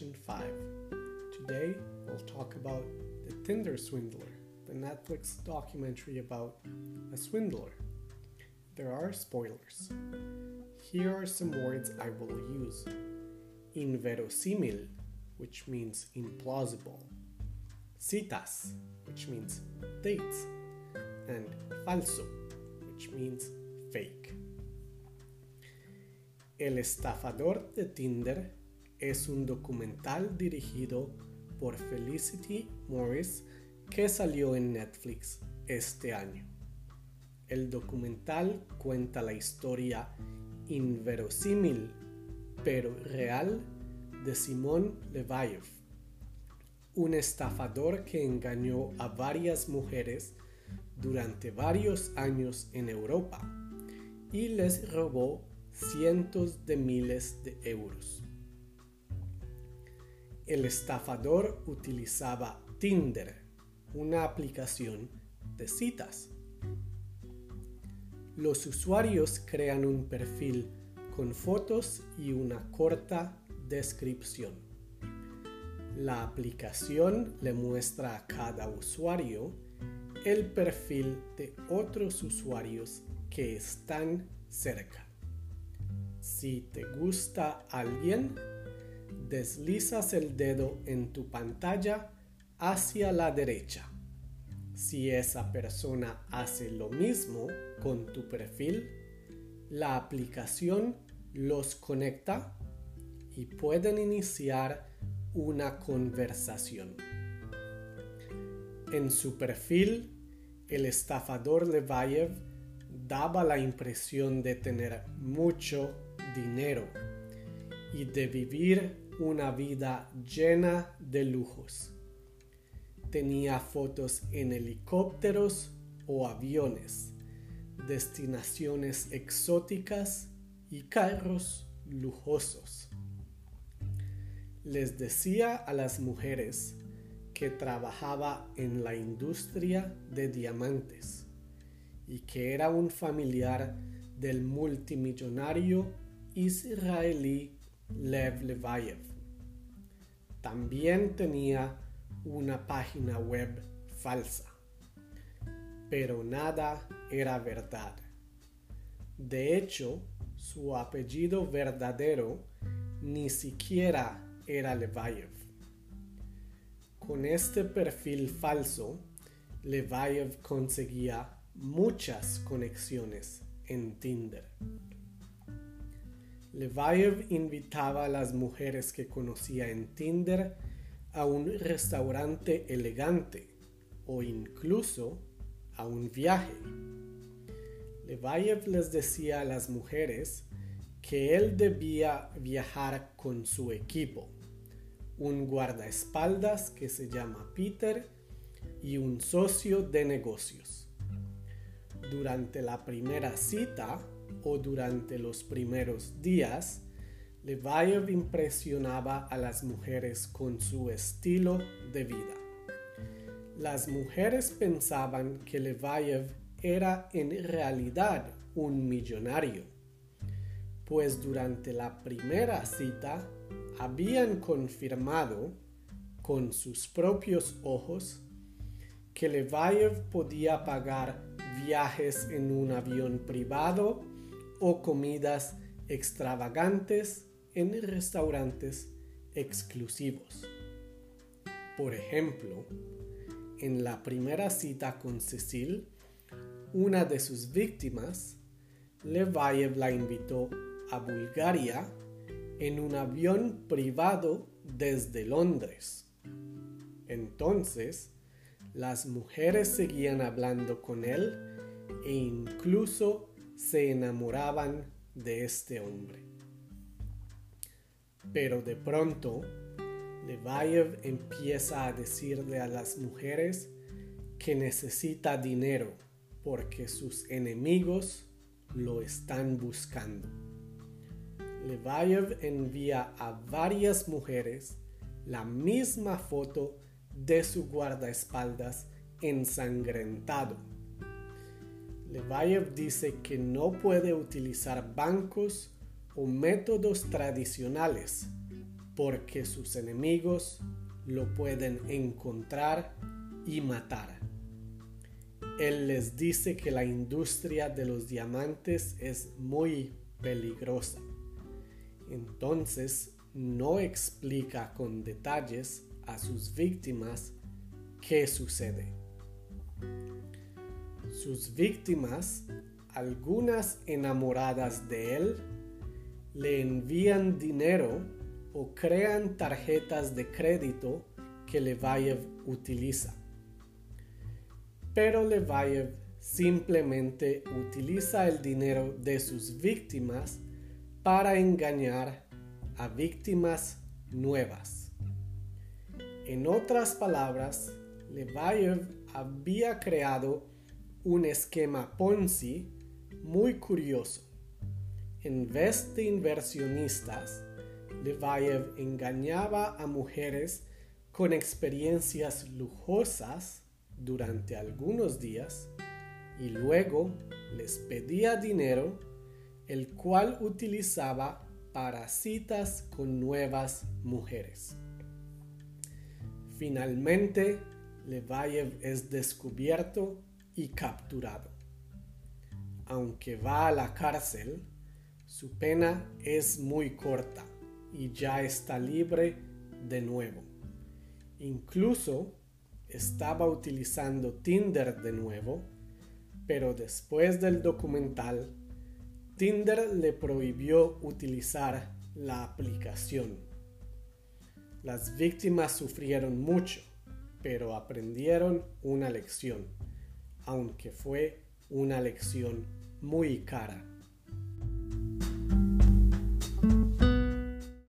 Edition 5. Today, we'll talk about The Tinder Swindler, the Netflix documentary about a swindler. There are spoilers. Here are some words I will use inverosimil, which means implausible, citas, which means dates, and falso, which means fake. El estafador de Tinder es un documental dirigido por Felicity Morris que salió en Netflix este año. El documental cuenta la historia inverosímil pero real de Simón Levayev, un estafador que engañó a varias mujeres durante varios años en Europa y les robó cientos de miles de euros. El estafador utilizaba Tinder, una aplicación de citas. Los usuarios crean un perfil con fotos y una corta descripción. La aplicación le muestra a cada usuario el perfil de otros usuarios que están cerca. Si te gusta alguien, deslizas el dedo en tu pantalla hacia la derecha. Si esa persona hace lo mismo con tu perfil, la aplicación los conecta y pueden iniciar una conversación. En su perfil, el estafador Levayev daba la impresión de tener mucho dinero y de vivir una vida llena de lujos. Tenía fotos en helicópteros o aviones, destinaciones exóticas y carros lujosos. Les decía a las mujeres que trabajaba en la industria de diamantes y que era un familiar del multimillonario israelí Lev Levayev. También tenía una página web falsa, pero nada era verdad. De hecho, su apellido verdadero ni siquiera era Levayev. Con este perfil falso, Levayev conseguía muchas conexiones en Tinder. Levayev invitaba a las mujeres que conocía en Tinder a un restaurante elegante o incluso a un viaje. Levayev les decía a las mujeres que él debía viajar con su equipo, un guardaespaldas que se llama Peter y un socio de negocios. Durante la primera cita, o durante los primeros días, Levayev impresionaba a las mujeres con su estilo de vida. Las mujeres pensaban que Levayev era en realidad un millonario, pues durante la primera cita habían confirmado con sus propios ojos que Levayev podía pagar viajes en un avión privado o comidas extravagantes en restaurantes exclusivos. Por ejemplo, en la primera cita con Cecil, una de sus víctimas, Levayev la invitó a Bulgaria en un avión privado desde Londres. Entonces, las mujeres seguían hablando con él e incluso se enamoraban de este hombre. Pero de pronto, Levayev empieza a decirle a las mujeres que necesita dinero porque sus enemigos lo están buscando. Levayev envía a varias mujeres la misma foto de su guardaespaldas ensangrentado Levayev dice que no puede utilizar bancos o métodos tradicionales porque sus enemigos lo pueden encontrar y matar. Él les dice que la industria de los diamantes es muy peligrosa. Entonces no explica con detalles a sus víctimas qué sucede. Sus víctimas, algunas enamoradas de él, le envían dinero o crean tarjetas de crédito que Levayev utiliza. Pero Levayev simplemente utiliza el dinero de sus víctimas para engañar a víctimas nuevas. En otras palabras, Levayev había creado un esquema Ponzi muy curioso. En vez de inversionistas, Levayev engañaba a mujeres con experiencias lujosas durante algunos días y luego les pedía dinero, el cual utilizaba para citas con nuevas mujeres. Finalmente, Levayev es descubierto y capturado. Aunque va a la cárcel, su pena es muy corta y ya está libre de nuevo. Incluso estaba utilizando Tinder de nuevo, pero después del documental, Tinder le prohibió utilizar la aplicación. Las víctimas sufrieron mucho, pero aprendieron una lección, aunque fue una lección muy cara.